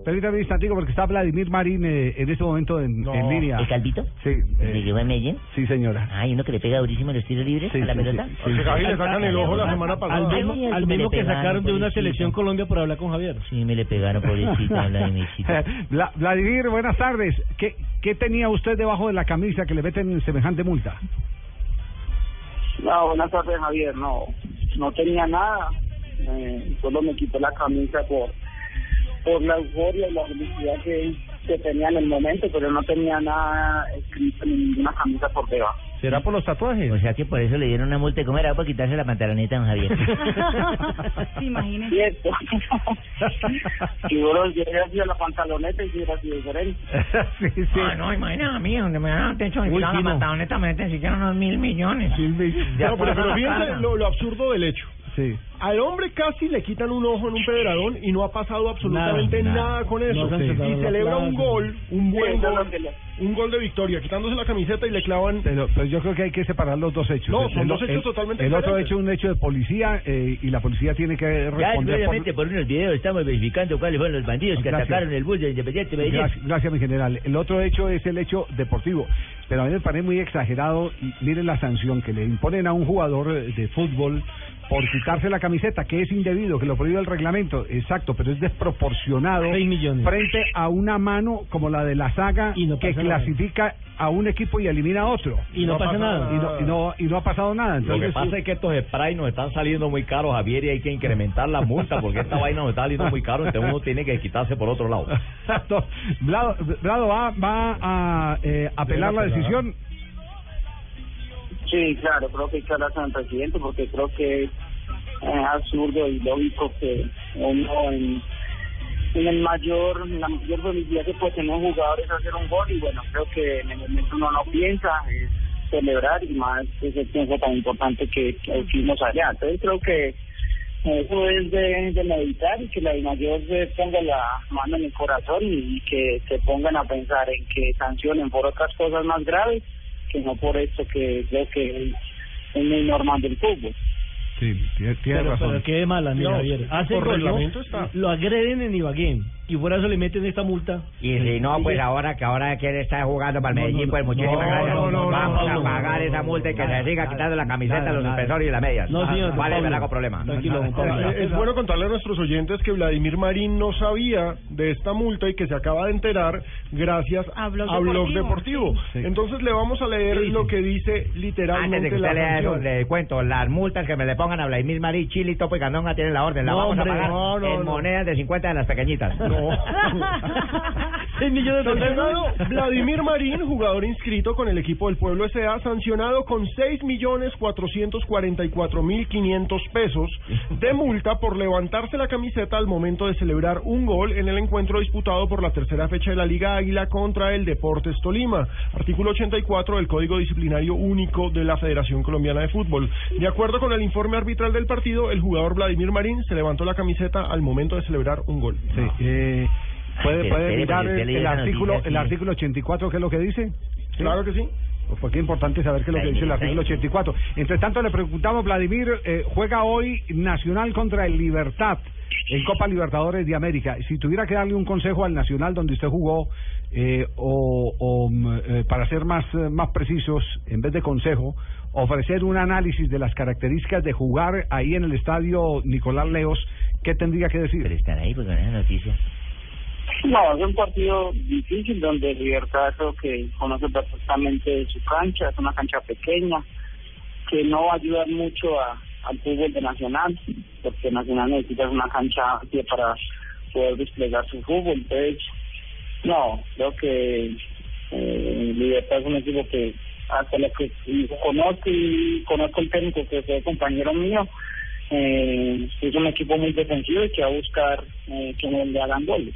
Permítame un instantico porque está Vladimir Marín eh, en este momento en, en línea. ¿El Calvito? Sí, ¿De eh, que va en Medellín? sí señora. Ay, uno que le pega durísimo los tiros libres Sí, a la sí, pelota. sí, sí. Le sacan el ojo la semana Al pasada. mismo, Ay, al que me mismo que pegaron, sacaron de una pobrecito. selección Colombia por hablar con Javier. Sí, me le pegaron, pobrecita, Vladimircito. Vla- Vladimir, buenas tardes. ¿Qué, ¿Qué tenía usted debajo de la camisa que le meten semejante multa? No, buenas tardes, Javier. No, no tenía nada. Eh, solo me quité la camisa por por la euforia y la felicidad que, que tenía en el momento, pero no tenía nada escrito ni ninguna camisa por debajo. ¿Será por los tatuajes? O sea que por eso le dieron una multa. ¿Cómo era? Por quitarse la pantaloneta a don Javier. Sí, imagínese. Cierto. si si hubiera sido la pantaloneta y si hubiera sido diferente. sí, sí. Ah, no, imagínate a mí, donde me dan Uy, quitan la pantaloneta, me meten siquiera unos mil millones. Ya No, pero, pero fíjense lo, lo absurdo del hecho. Sí. Al hombre casi le quitan un ojo en un pedradón y no ha pasado absolutamente Nada, nada, nada. con eso. No se y celebra un gol, un buen gol, un gol de victoria, quitándose la camiseta y le clavan. Pero, pero yo creo que hay que separar los dos hechos. No, son el- dos hechos el- totalmente El otro hecho es un hecho de policía eh, y la policía tiene que Ya, responder obviamente, por unos videos estamos verificando cuáles fueron los bandidos que atacaron el bus de Independiente Medellín. Gracias, gracias, mi general. El otro hecho es el hecho deportivo. Pero a mí me parece muy exagerado. Y miren la sanción que le imponen a un jugador eh, de fútbol por quitarse la camiseta, que es indebido, que lo prohíbe el reglamento. Exacto, pero es desproporcionado Seis millones. frente a una mano como la de la saga Y no que. Clasifica a un equipo y elimina a otro. Y no, pasa nada. Y no, y no, y no ha pasado nada. Lo que Entonces, pasa es que estos sprays nos están saliendo muy caros, Javier, y hay que incrementar la multa porque esta vaina nos está saliendo muy caro, entonces uno tiene que quitarse por otro lado. Exacto. Vlado, Vlado va, va a eh, apelar la decisión. Sí, claro, creo que hay que hablar con el presidente porque creo que es absurdo y lógico que uno en, en el mayor, en la mayor felicidad que puede tener un jugador es hacer un gol y bueno, creo que en el momento uno no piensa, es celebrar y más ese tiempo tan importante que, fuimos allá. Entonces creo que eso es de, de meditar y que la mayor se ponga la mano en el corazón y, y que se pongan a pensar en que sancionen por otras cosas más graves que no por esto que creo que es muy normal del fútbol. Sí, tiene, tiene Pero, razón. pero qué mala, mira, No, Javier. Hace por reglamento está. Lo agreden en Ibagué. Y por eso le meten esta multa. Y si no, pues ahora que ahora quiere estar jugando para el Medellín, pues muchísimas no, gracias. no, no, Vamos no, a pagar no, esa no, multa y que nada, se siga nada, quitando la camiseta, nada, los suspensorios y las medias. No, señor, Vale, verá con problema. Es bueno contarle a nuestros oyentes que Vladimir Marín no sabía de esta multa y que se acaba de enterar gracias A Blog Deportivo. Deportivo. Sí. Entonces le vamos a leer lo que dice Antes de literalmente que usted lea eso, le cuento, las multas que me le pongan a Vladimir Marí, Chile, Topo y Candonga tienen la orden. La No, vamos hombre, a pagar no, no, en no. monedas de 50 de las pequeñitas. No. Seis millones de pesos. Vladimir Marín, jugador inscrito con el equipo del Pueblo S.A., sancionado con seis millones cuatrocientos cuarenta y cuatro mil quinientos pesos de multa por levantarse la camiseta al momento de celebrar un gol en el encuentro disputado por la tercera fecha de la Liga Águila contra el Deportes Tolima. Artículo 84 del Código Disciplinario Único de la Federación Colombiana de Fútbol. De acuerdo con el informe arbitral del partido, el jugador Vladimir Marín se levantó la camiseta al momento de celebrar un gol. Sí, eh, mirar porque el, artículo, noticia, el artículo 84, qué es lo que dice? Claro que sí. Pues Porque es importante saber qué es lo que dice el artículo 84. Entre tanto, le preguntamos, Vladimir, eh, juega hoy Nacional contra el Libertad en Copa Libertadores de América. Si tuviera que darle un consejo al Nacional donde usted jugó, eh, o, o, mm, eh, para ser más, eh, más precisos, en vez de consejo, ofrecer un análisis de las características de jugar ahí en el estadio Nicolás Leos, ¿qué tendría que decir? Pero están ahí, pues con esa noticia. No, es un partido difícil donde Libertad creo que conoce perfectamente su cancha, es una cancha pequeña que no va ayudar mucho a, al fútbol de Nacional, porque Nacional necesita una cancha amplia para poder desplegar su fútbol. Entonces, no, creo que eh, Libertad es un equipo que hasta lo que conozco y conozco el técnico que fue compañero mío, eh, es un equipo muy defensivo y que va a buscar eh, que no le hagan goles.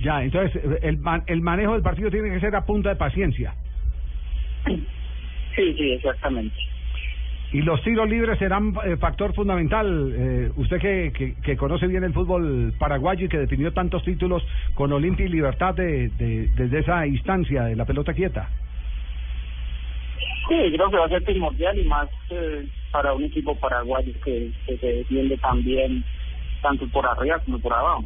Ya, entonces, el, el manejo del partido tiene que ser a punta de paciencia. Sí, sí, exactamente. Y los tiros libres serán eh, factor fundamental. Eh, usted que, que, que conoce bien el fútbol paraguayo y que definió tantos títulos con Olimpia y Libertad de, de- desde esa instancia de la pelota quieta. Sí, creo que va a ser primordial y más eh, para un equipo paraguayo que, que se defiende también tanto por arriba como por abajo.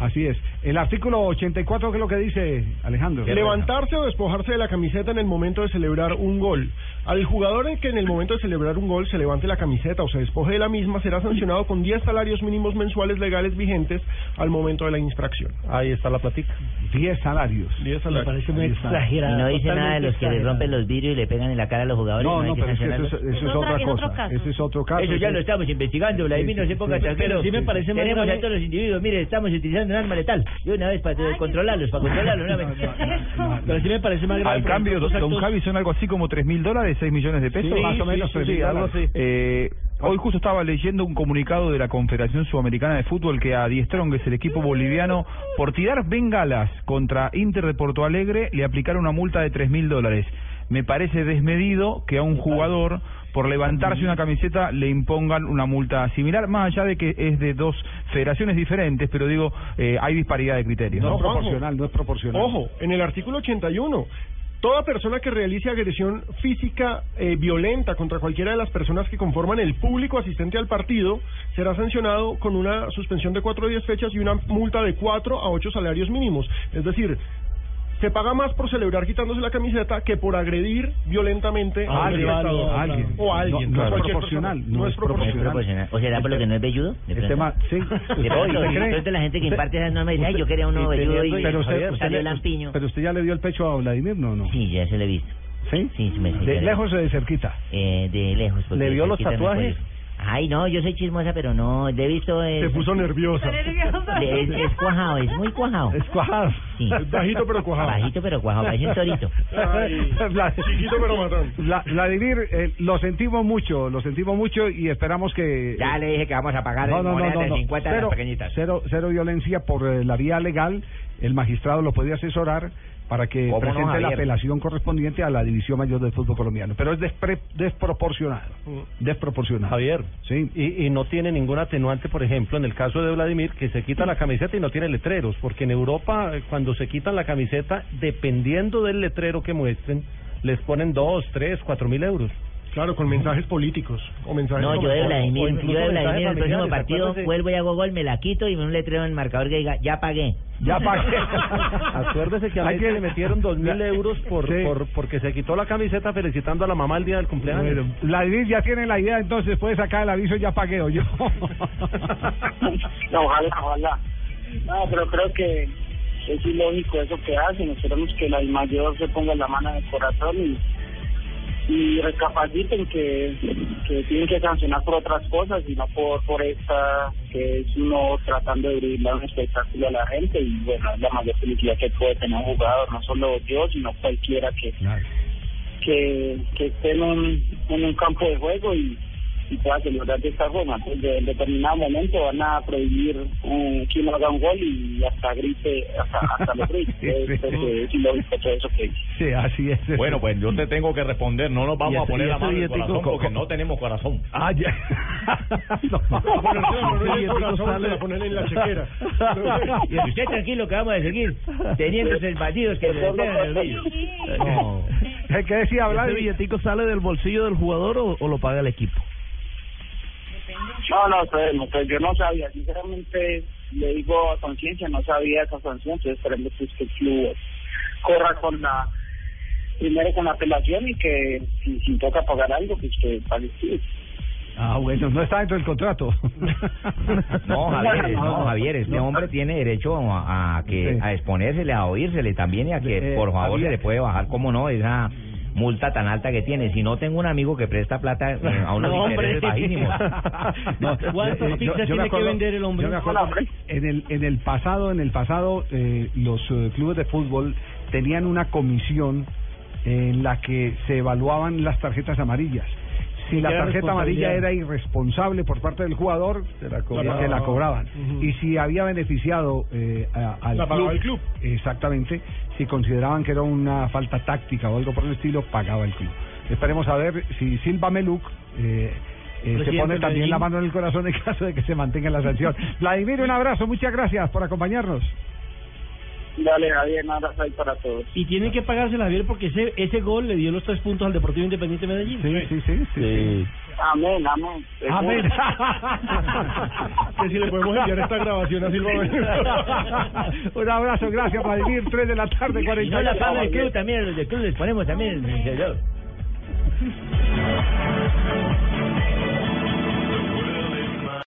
Así es. El artículo 84, ¿qué es lo que dice Alejandro? Levantarse o despojarse de la camiseta en el momento de celebrar un gol. Al jugador en que en el momento de celebrar un gol se levante la camiseta o se despoje de la misma será sancionado con 10 salarios mínimos mensuales legales vigentes al momento de la infracción. Ahí está la platica. 10 salarios. 10 Me salarios. parece muy exagerado. Y no dice nada de los que le rompen los vidrios y le pegan en la cara a los jugadores. No, no, que pero es que eso, es- eso es Es otra- otra es otro cosa. caso. Ese es otro caso. Eso ya lo estamos investigando, Vladimir, no se ponga sí. Pero sí me parece Tenemos a todos los individuos, mire, estamos utilizando un arma letal. De una vez para Ay, controlarlos, para controlarlos. una vez. Pero sí me parece más grave. Al cambio, don Javi, son algo así como 3 mil dólares, 6 millones de pesos. Sí, más o menos, sí, tres sí, mil algo dólares. así. Eh, hoy justo estaba leyendo un comunicado de la Confederación Sudamericana de Fútbol que a Diestrón, que es el equipo boliviano, por tirar bengalas contra Inter de Porto Alegre, le aplicaron una multa de 3 mil dólares. Me parece desmedido que a un jugador por levantarse una camiseta le impongan una multa similar, más allá de que es de dos federaciones diferentes, pero digo, eh, hay disparidad de criterios. No No, es proporcional, no es proporcional. Ojo, en el artículo 81, toda persona que realice agresión física eh, violenta contra cualquiera de las personas que conforman el público asistente al partido será sancionado con una suspensión de 4 a 10 fechas y una multa de 4 a 8 salarios mínimos. Es decir, se paga más por celebrar quitándose la camiseta que por agredir violentamente A alguien, espectador. a alguien. O a alguien. No, no es proporcional, persona. no es No es proporcional. proporcional. O será por lo que no es velludo. de El pronto. tema, sí. De pronto, ¿Usted de cree? pronto la gente que imparte esas normas dice, ay, yo quería uno velludo y pero usted, salió le- lampiño. pero usted ya le dio el pecho a Vladimir, ¿no? no? Sí, ya se lo he visto. ¿Sí? Sí, sí me sí, ¿De le- lejos o de cerquita? Eh, de lejos. ¿Le vio los tatuajes? Ay, no, yo soy chismosa, pero no, le he visto... eh, Se puso nerviosa. le- es, es cuajado, es muy cuajado. Es cuajado. Sí. Es bajito pero cuajado. Bajito pero cuajado, parece un torito. Ay, Vla- chiquito pero matón. Vla- Vladimir, eh, lo sentimos mucho, lo sentimos mucho y esperamos que... Ya le dije que vamos a pagar no, no, no, monedas no, de no. 50 de Cero, las pequeñitas. cero, cero violencia por eh, la vía legal. El magistrado lo puede asesorar para que ¿Cómo no, presente la apelación correspondiente a la División Mayor del Fútbol Colombiano. Pero es despre- desproporcionado. Desproporcionado. Javier, Sí. y, y no tiene ningún atenuante, por ejemplo, en el caso de Vladimir, que se quita la camiseta y no tiene letreros, porque en Europa, eh, cuando se quitan la camiseta, dependiendo del letrero que muestren, les ponen dos, tres, cuatro mil euros. Claro, con mensajes políticos o mensajes No, yo de Vladimir, yo de Vladimir en el próximo partido acuérdese. vuelvo y hago gol, me la quito y me un letrero en el marcador que diga, ya pagué. Ya pagué. Acuérdese que a que- le metieron dos mil euros por, Sí. por porque se quitó la camiseta felicitando a la mamá el día del cumpleaños. Bueno, Vladimir ya tiene la idea, entonces puede sacar el aviso ya pagué o yo. No, ojalá, ojalá. No, pero creo que es ilógico eso que hacen. Esperemos que la mayor se ponga la mano en el corazón y, y recapaciten que, que tienen que sancionar por otras cosas y no por, por esta que es uno tratando de brindar un espectáculo a la gente y bueno, es la mayor felicidad que puede tener un jugador, no solo yo, sino cualquiera que, que, que esté en un, en un campo de juego y, y pueda celebrar de esta forma. Entonces, de- en determinado momento van a prohibir eh, que uno haga un gol y hasta grite, hasta, hasta lo grite. Sí, Es, sí. es, es ilógico todo eso que dice. Sí, así es. Bueno, pues yo te tengo que responder, no nos vamos a ese- poner y la mano en el corazón porque co- no tenemos corazón. Ah, ya. No, no, el en la chequera. Y usted tranquilo que vamos a seguir teniendo esos batidos que le pegan el. ¿Qué decía ¿Ese Vladimir? billetico sale del bolsillo del jugador o, o lo paga el equipo? No, no, pues, no, pues, yo no sabía, sinceramente le digo a conciencia, no sabía esa sanción, entonces esperemos pues, que el club corra con la, primero con la apelación y que si, si toca pagar algo, pues que pague sí. Ah, bueno, no está dentro del contrato. No, Javier, no, Javier, este No. hombre tiene derecho a, a que Sí. a exponérsele, a oírsele también y a que Eh, por favor Javier. se le puede bajar, como no, esa multa tan alta que tiene. Si no tengo un amigo que presta plata eh, a unos No, hombre. intereses bajísimos. No, ¿Cuántas eh, pizzas tiene que vender el hombre? yo me acuerdo, en el en el pasado, en el pasado, eh, los eh, clubes de fútbol tenían una comisión en la que se evaluaban las tarjetas amarillas. Si la tarjeta amarilla era irresponsable por parte del jugador, se la cobraban. Se la cobraban. Y si había beneficiado eh, a- al La pagaba el club. Exactamente. Si consideraban que era una falta táctica o algo por el estilo, pagaba el club. Esperemos a ver si Silva Meluk eh, eh, se pone también la mano en el corazón en caso de que se mantenga la sanción. Vladimir, un abrazo, muchas gracias por acompañarnos. Dale, Javier, un abrazo ahí para todos. Y tienen que pagársela, Javier, porque ese ese gol le dio los tres puntos al Deportivo Independiente de Medellín. Sí, sí, sí. sí, Amén, amén. Amén. Que si le podemos enviar esta grabación a Silva Un abrazo, gracias, Vladimir. 3 de la tarde, Y no 40 la paga el club también, los del club les ponemos también. señor.